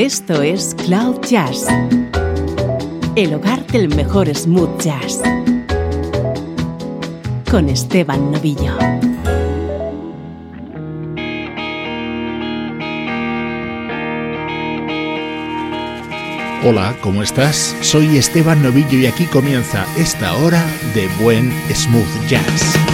Esto es Cloud Jazz, el hogar del mejor smooth jazz, con Esteban Novillo. Hola, ¿cómo estás? Soy Esteban Novillo y aquí comienza esta hora de buen smooth jazz.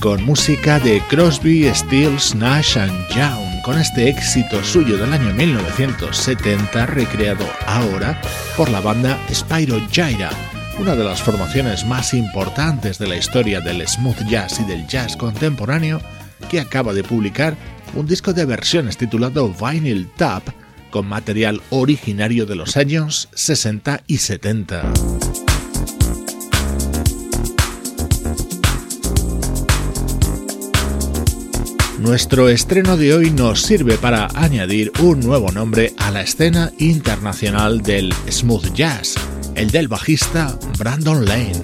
Con música de Crosby, Stills, Nash Young, con este éxito suyo del año 1970 recreado ahora por la banda Spyro Gyra, una de las formaciones más importantes de la historia del smooth jazz y del jazz contemporáneo, que acaba de publicar un disco de versiones titulado Vinyl Tap con material originario de los años 60 y 70. Nuestro estreno de hoy nos sirve para añadir un nuevo nombre a la escena internacional del smooth jazz, el del bajista Brandon Lane.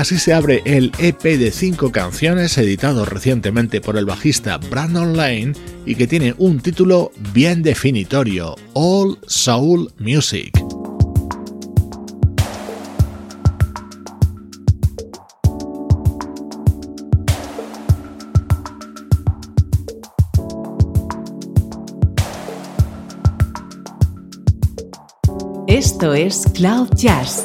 Así se abre el EP de cinco canciones editado recientemente por el bajista Brandon Lane y que tiene un título bien definitorio, All Soul Music. Esto es Cloud Jazz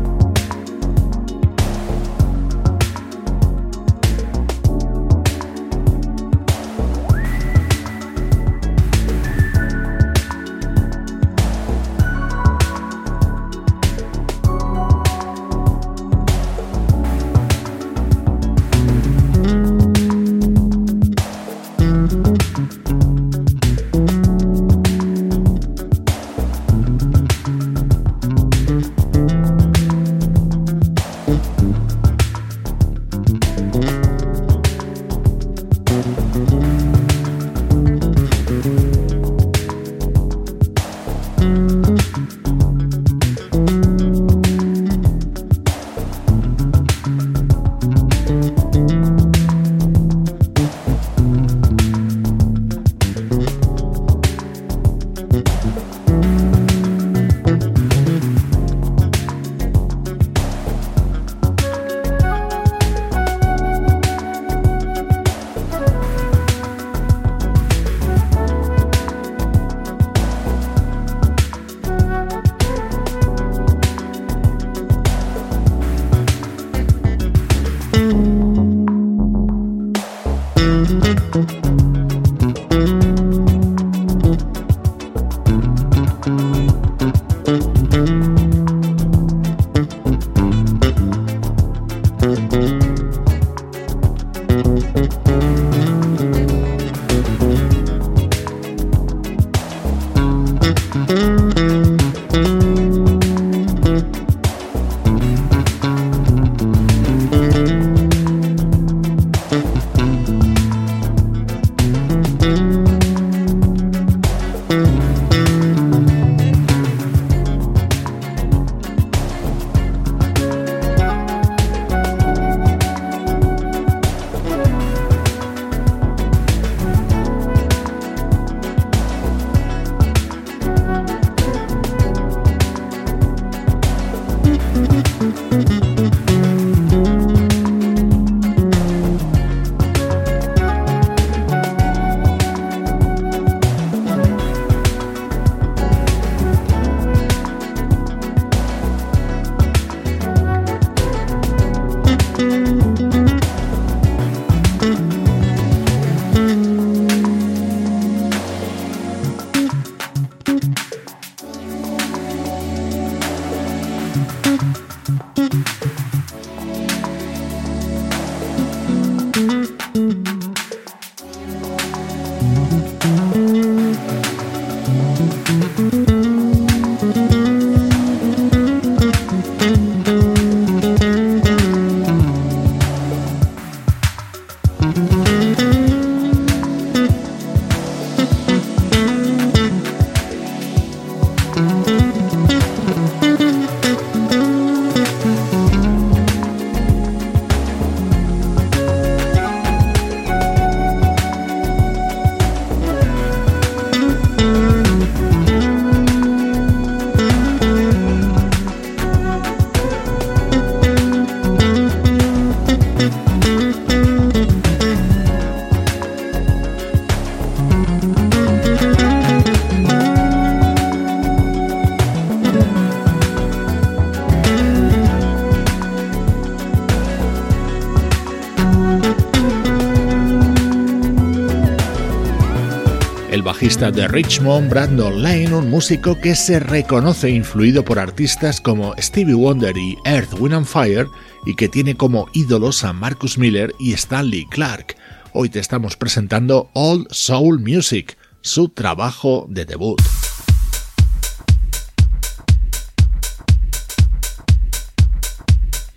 De Richmond, Brandon Lane, un músico que se reconoce influido por artistas como Stevie Wonder y Earth, Wind and Fire y que tiene como ídolos a Marcus Miller y Stanley Clark. Hoy te estamos presentando Old Soul Music, su trabajo de debut.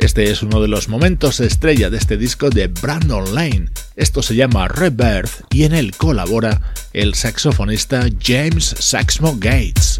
Este es uno de los momentos estrella de este disco de Brandon Lane. Esto se llama Rebirth y en él colabora el saxofonista James Saxmo Gates.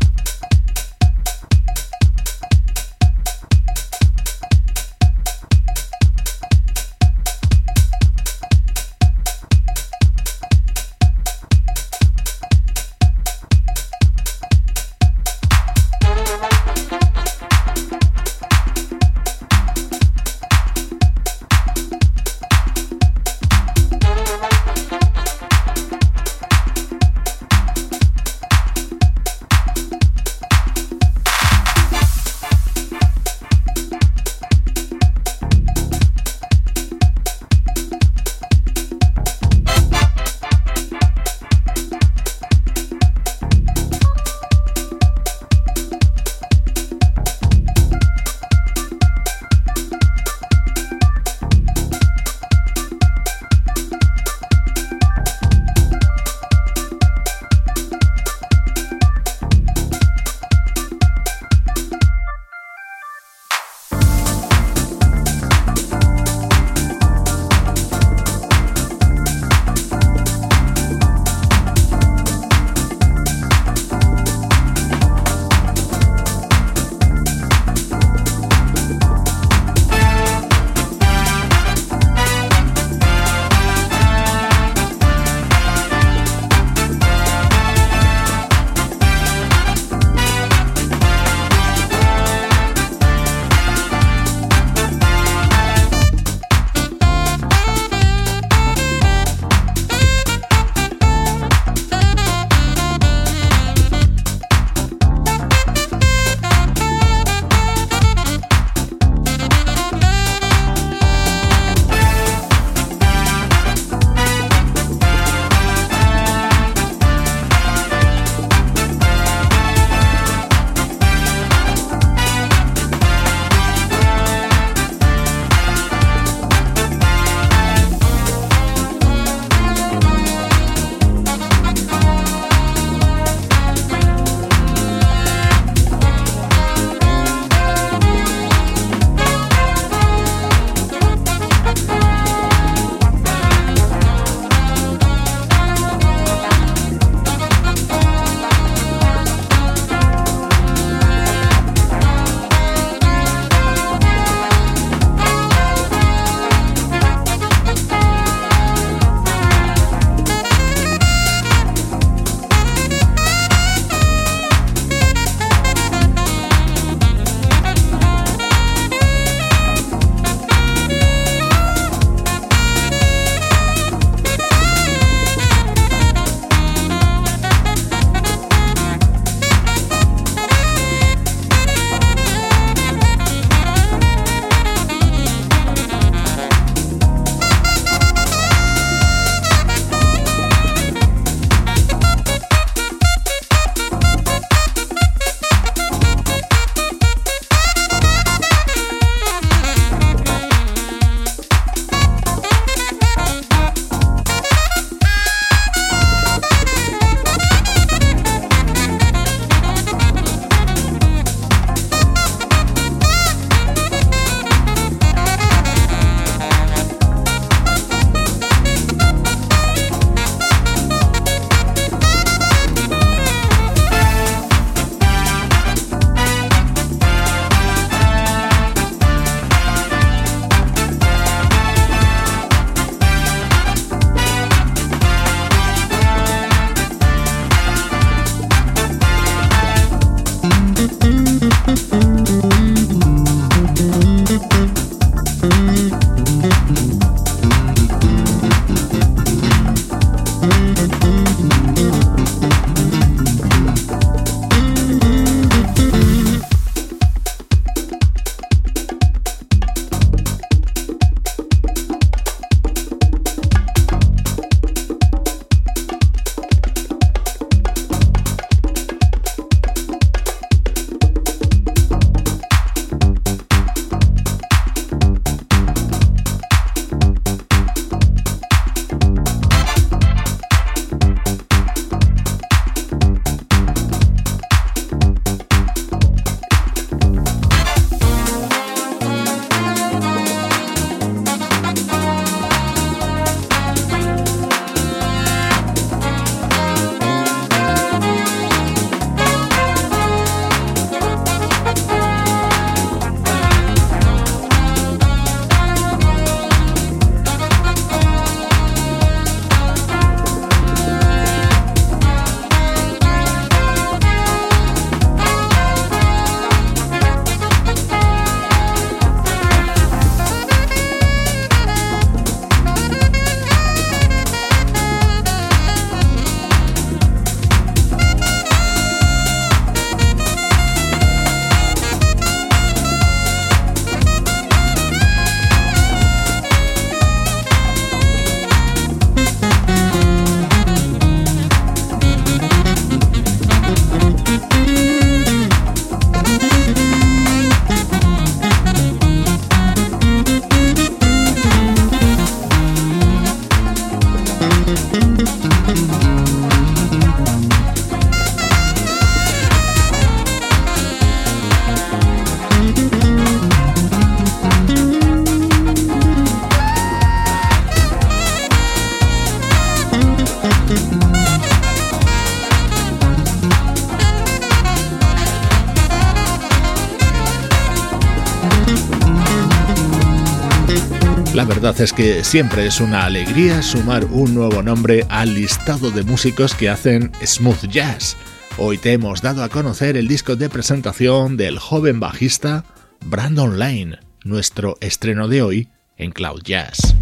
Es que siempre es una alegría sumar un nuevo nombre al listado de músicos que hacen smooth jazz. Hoy te hemos dado a conocer el disco de presentación del joven bajista Brandon Lane, nuestro estreno de hoy en Cloud Jazz.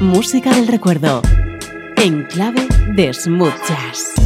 Música del recuerdo, en clave de smooth jazz.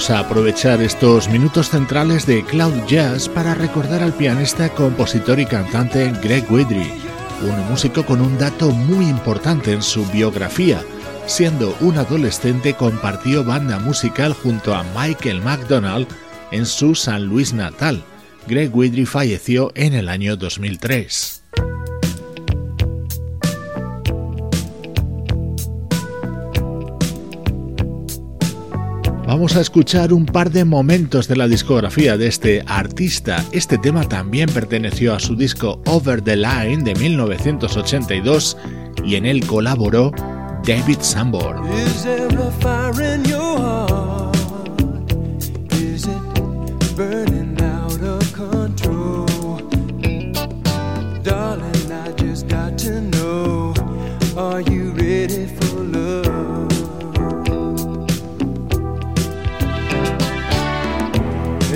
Vamos a aprovechar estos minutos centrales de Cloud Jazz para recordar al pianista, compositor y cantante Greg Widry, un músico con un dato muy importante en su biografía. Siendo un adolescente compartió banda musical junto a Michael McDonald en su San Luis natal. Greg Widry falleció en el año 2003. Vamos a escuchar un par de momentos de la discografía de este artista. Este tema también perteneció a su disco Over the Line de 1982 y en él colaboró David Sanborn.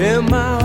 Am I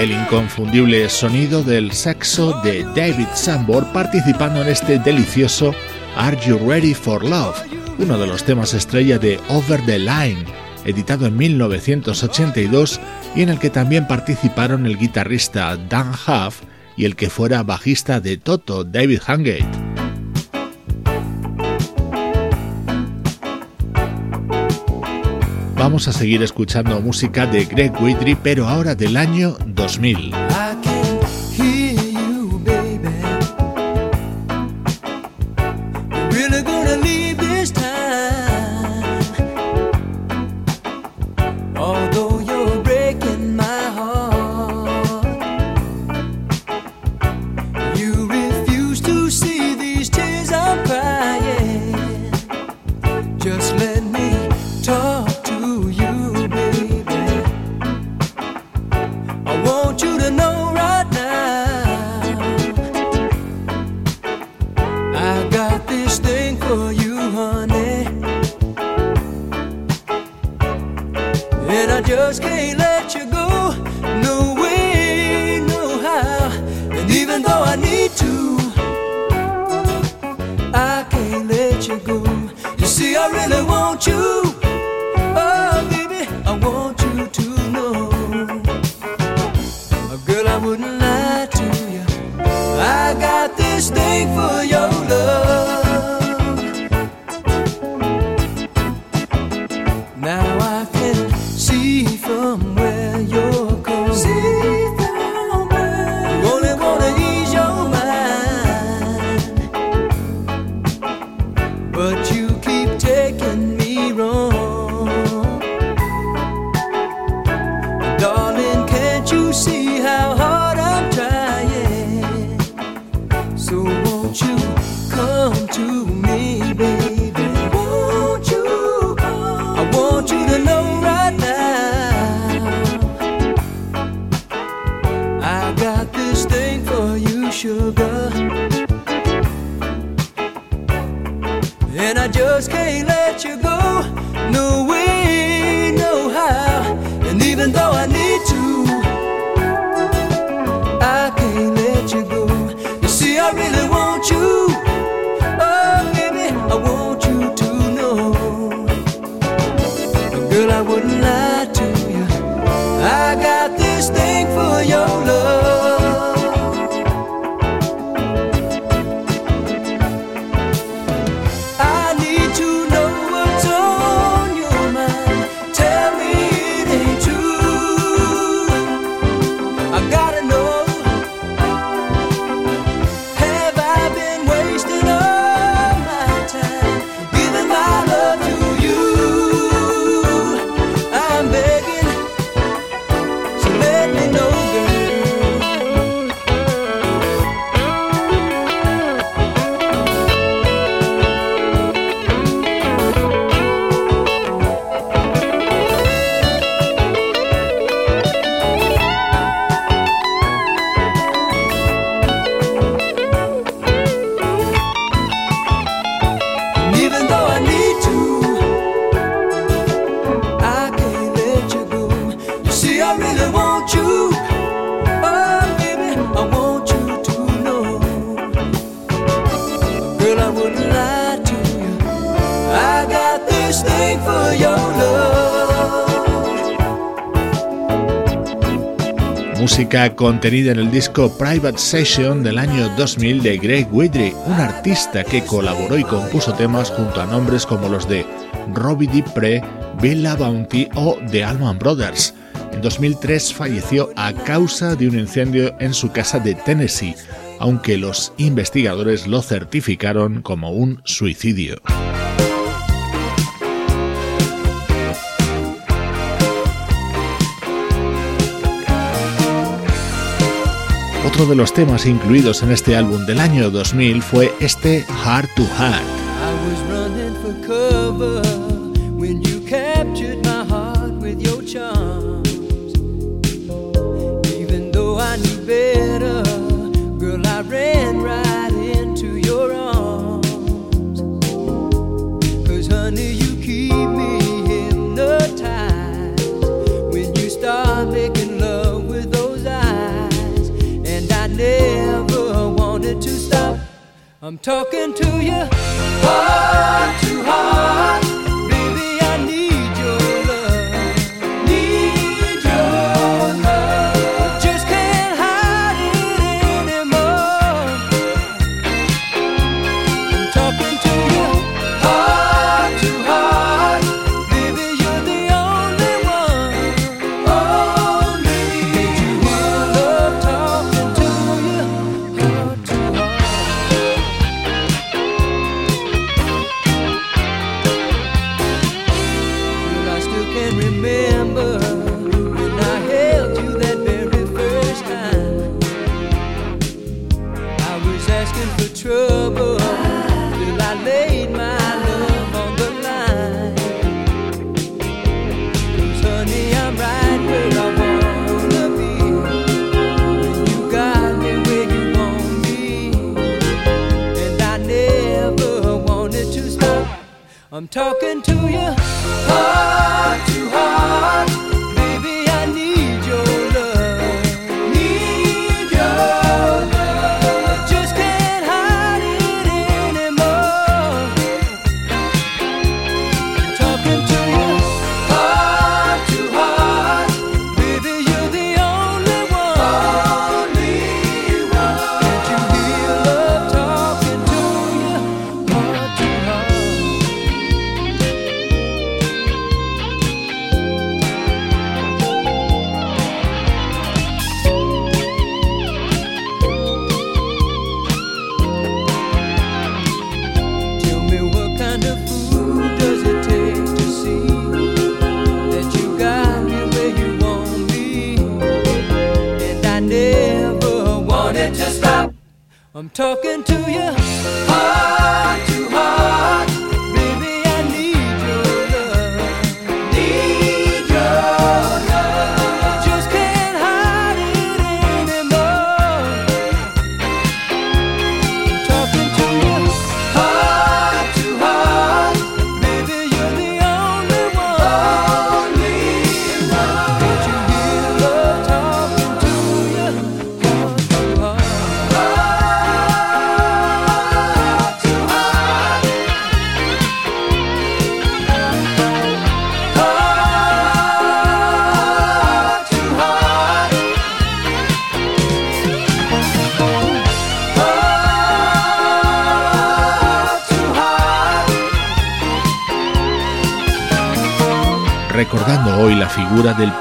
el inconfundible sonido del saxo de David Sambor participando en este delicioso Are You Ready for Love, uno de los temas estrella de Over the Line, editado en 1982 y en el que también participaron el guitarrista Dan Huff y el que fuera bajista de Toto, David Hungate. Vamos a seguir escuchando música de Greg Whitry, pero ahora del año 2000. música contenida en el disco Private Session del año 2000 de Greg Whitney, un artista que colaboró y compuso temas junto a nombres como los de Robbie Dipre, Bella Bounty o The Allman Brothers. En 2003 falleció a causa de un incendio en su casa de Tennessee, aunque los investigadores lo certificaron como un suicidio. Otro de los temas incluidos en este álbum del año 2000 fue este Heart to Heart. I'm talking to you heart to heart.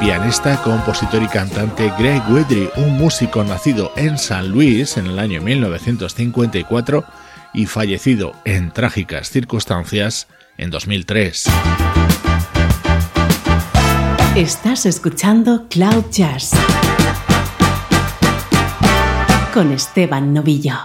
Pianista, compositor y cantante Greg Wedry, un músico nacido en San Luis en el año 1954 y fallecido en trágicas circunstancias en 2003. Estás escuchando Cloud Jazz con Esteban Novillo.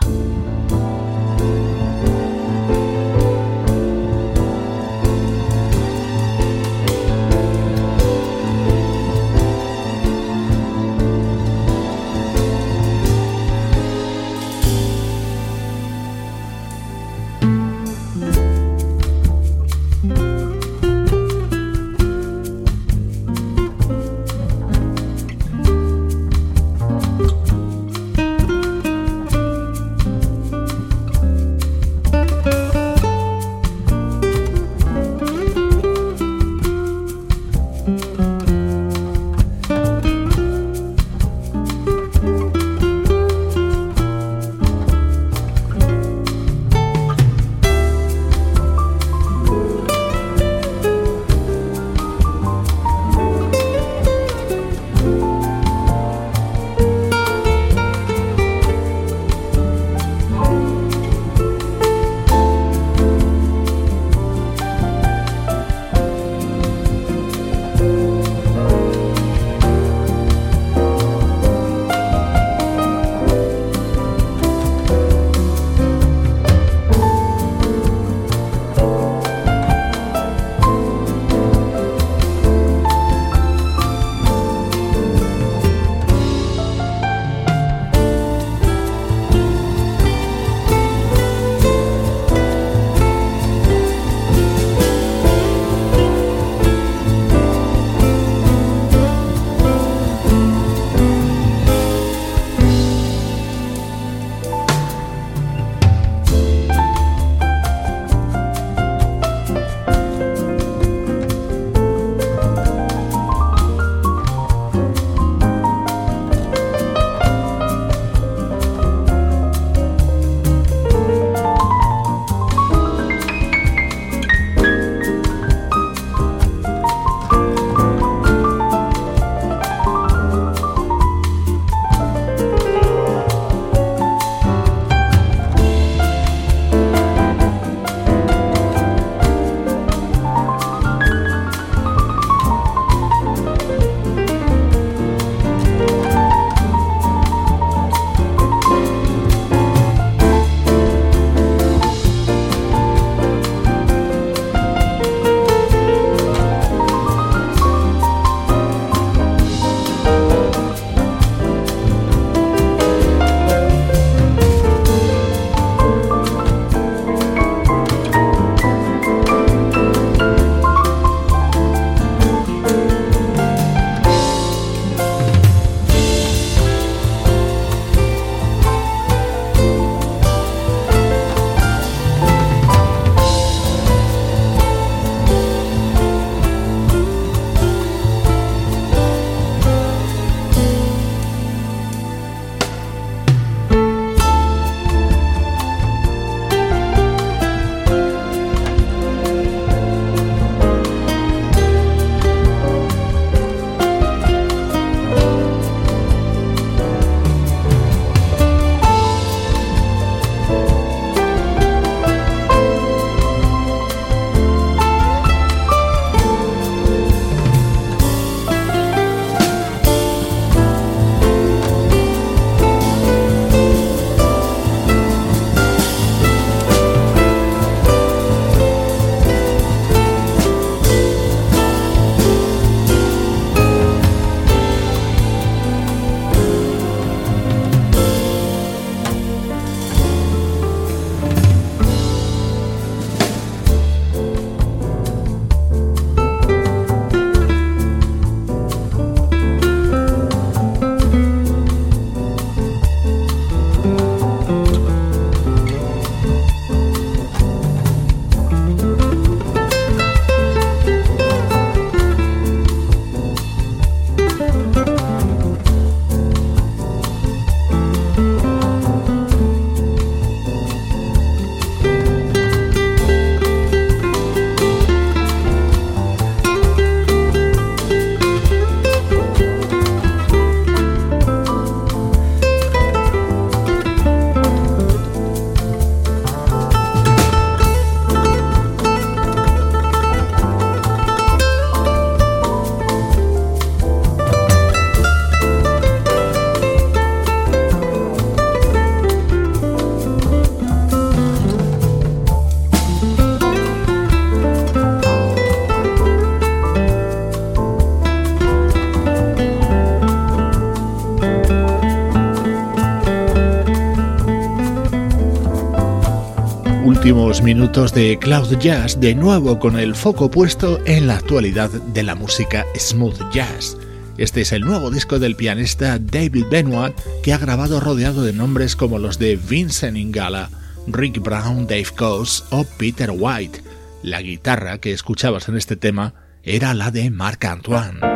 Minutos de Cloud Jazz, de nuevo con el foco puesto en la actualidad de la música smooth jazz. Este es el nuevo disco del pianista David Benoit, que ha grabado rodeado de nombres como los de Vincent Ingala, Rick Brown, Dave Coase o Peter White. La guitarra que escuchabas en este tema era la de Marc Antoine.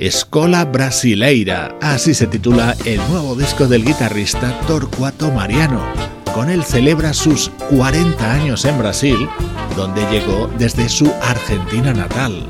Escola Brasileira, así se titula el nuevo disco del guitarrista Torcuato Mariano. Con él celebra sus 40 años en Brasil, donde llegó desde su Argentina natal.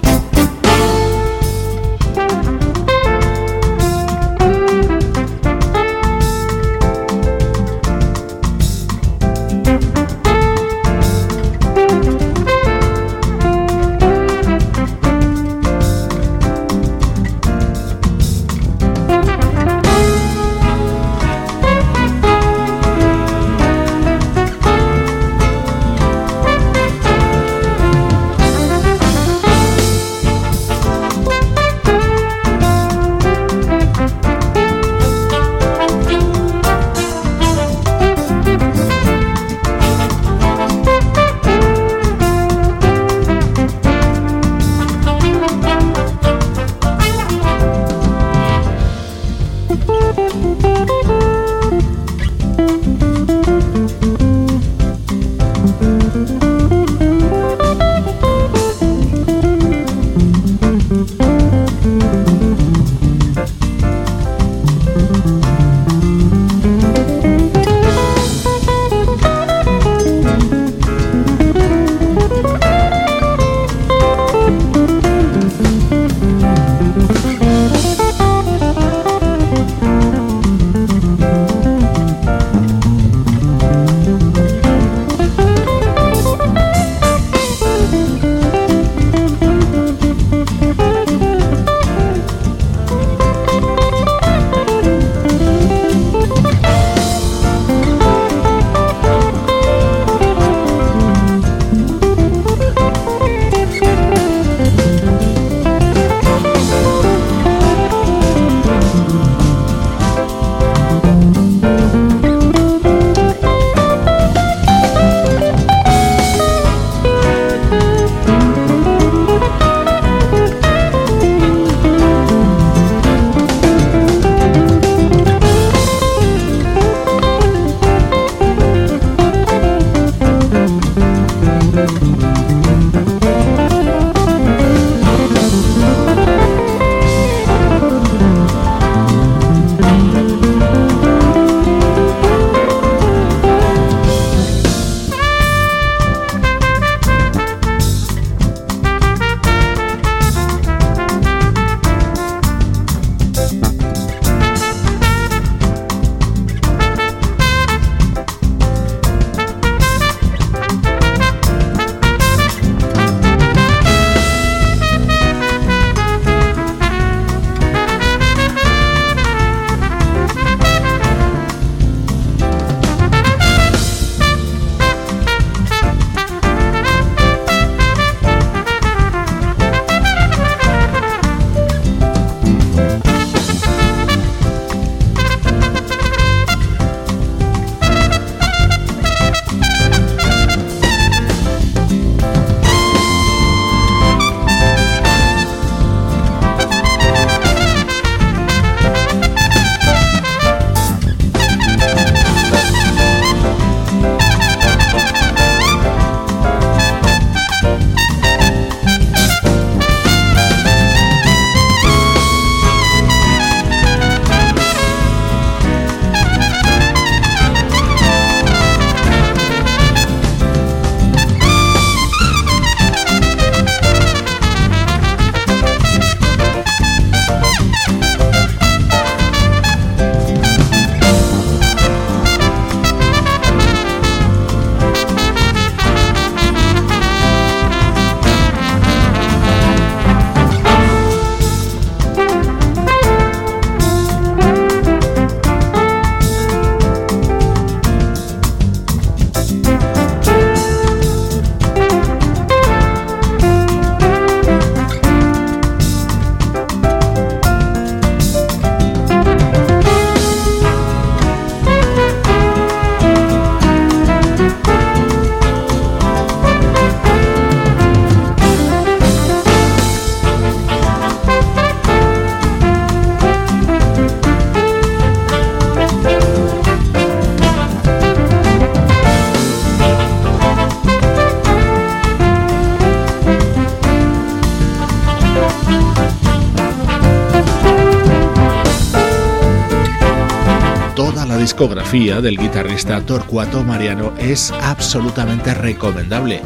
Discografía del guitarrista Torcuato Mariano es absolutamente recomendable.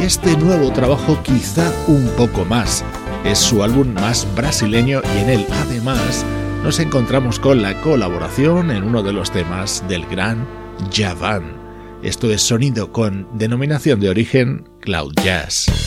Y este nuevo trabajo quizá un poco más. Es su álbum más brasileño y en él además nos encontramos con la colaboración en uno de los temas del gran Javan. Esto es sonido con denominación de origen Cloud Jazz.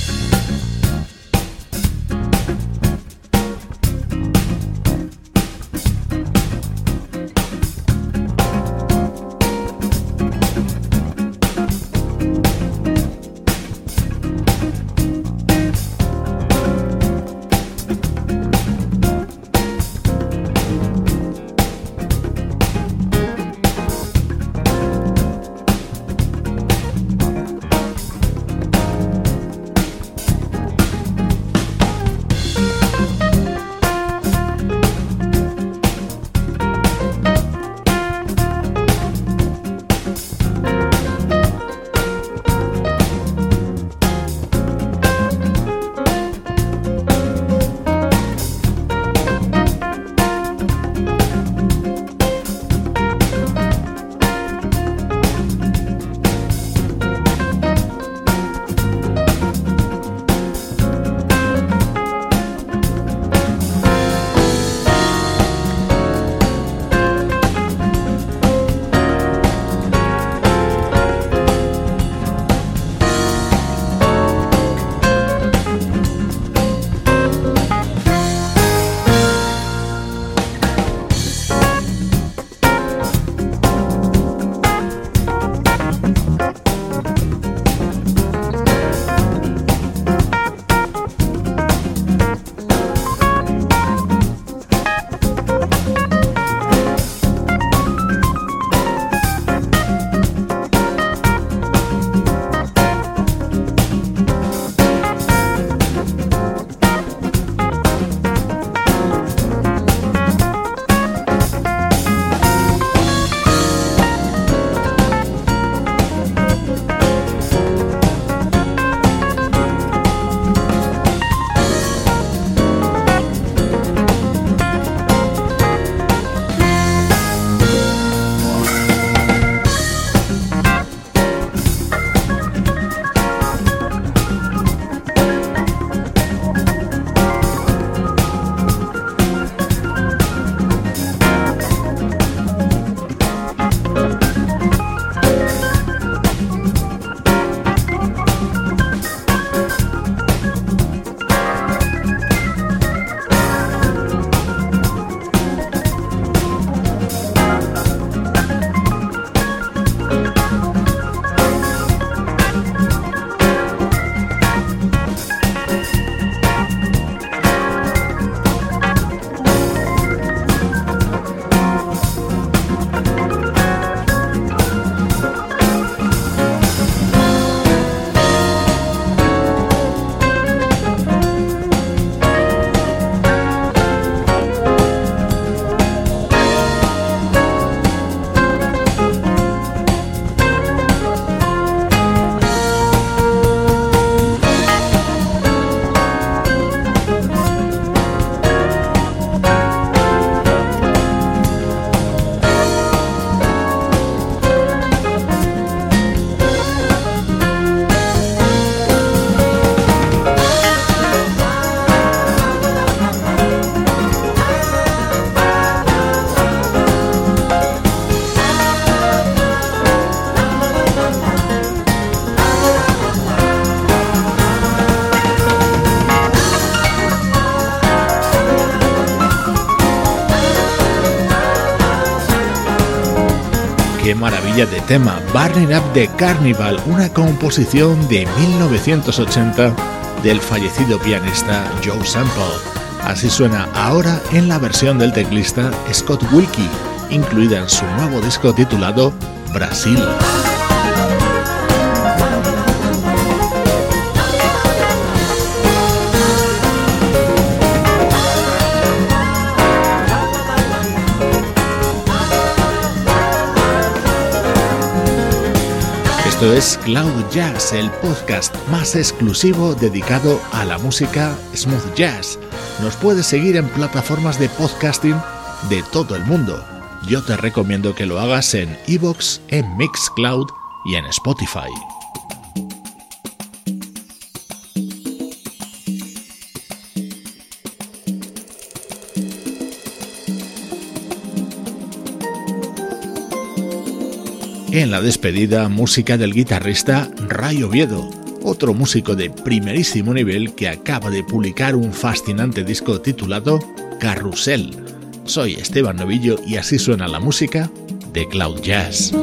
De tema Burning Up the Carnival, una composición de 1980 del fallecido pianista Joe Sample. Así suena ahora en la versión del teclista Scott Wilkie, incluida en su nuevo disco titulado Brasil. Esto es Cloud Jazz, el podcast más exclusivo dedicado a la música smooth jazz. Nos puedes seguir en plataformas de podcasting de todo el mundo. yo te recomiendo que lo hagas en Evox, en Mixcloud y en Spotify. En la despedida, música del guitarrista Ray Oviedo, otro músico de primerísimo nivel que acaba de publicar un fascinante disco titulado Carrusel. Soy Esteban Novillo y así suena la música de Cloud Jazz.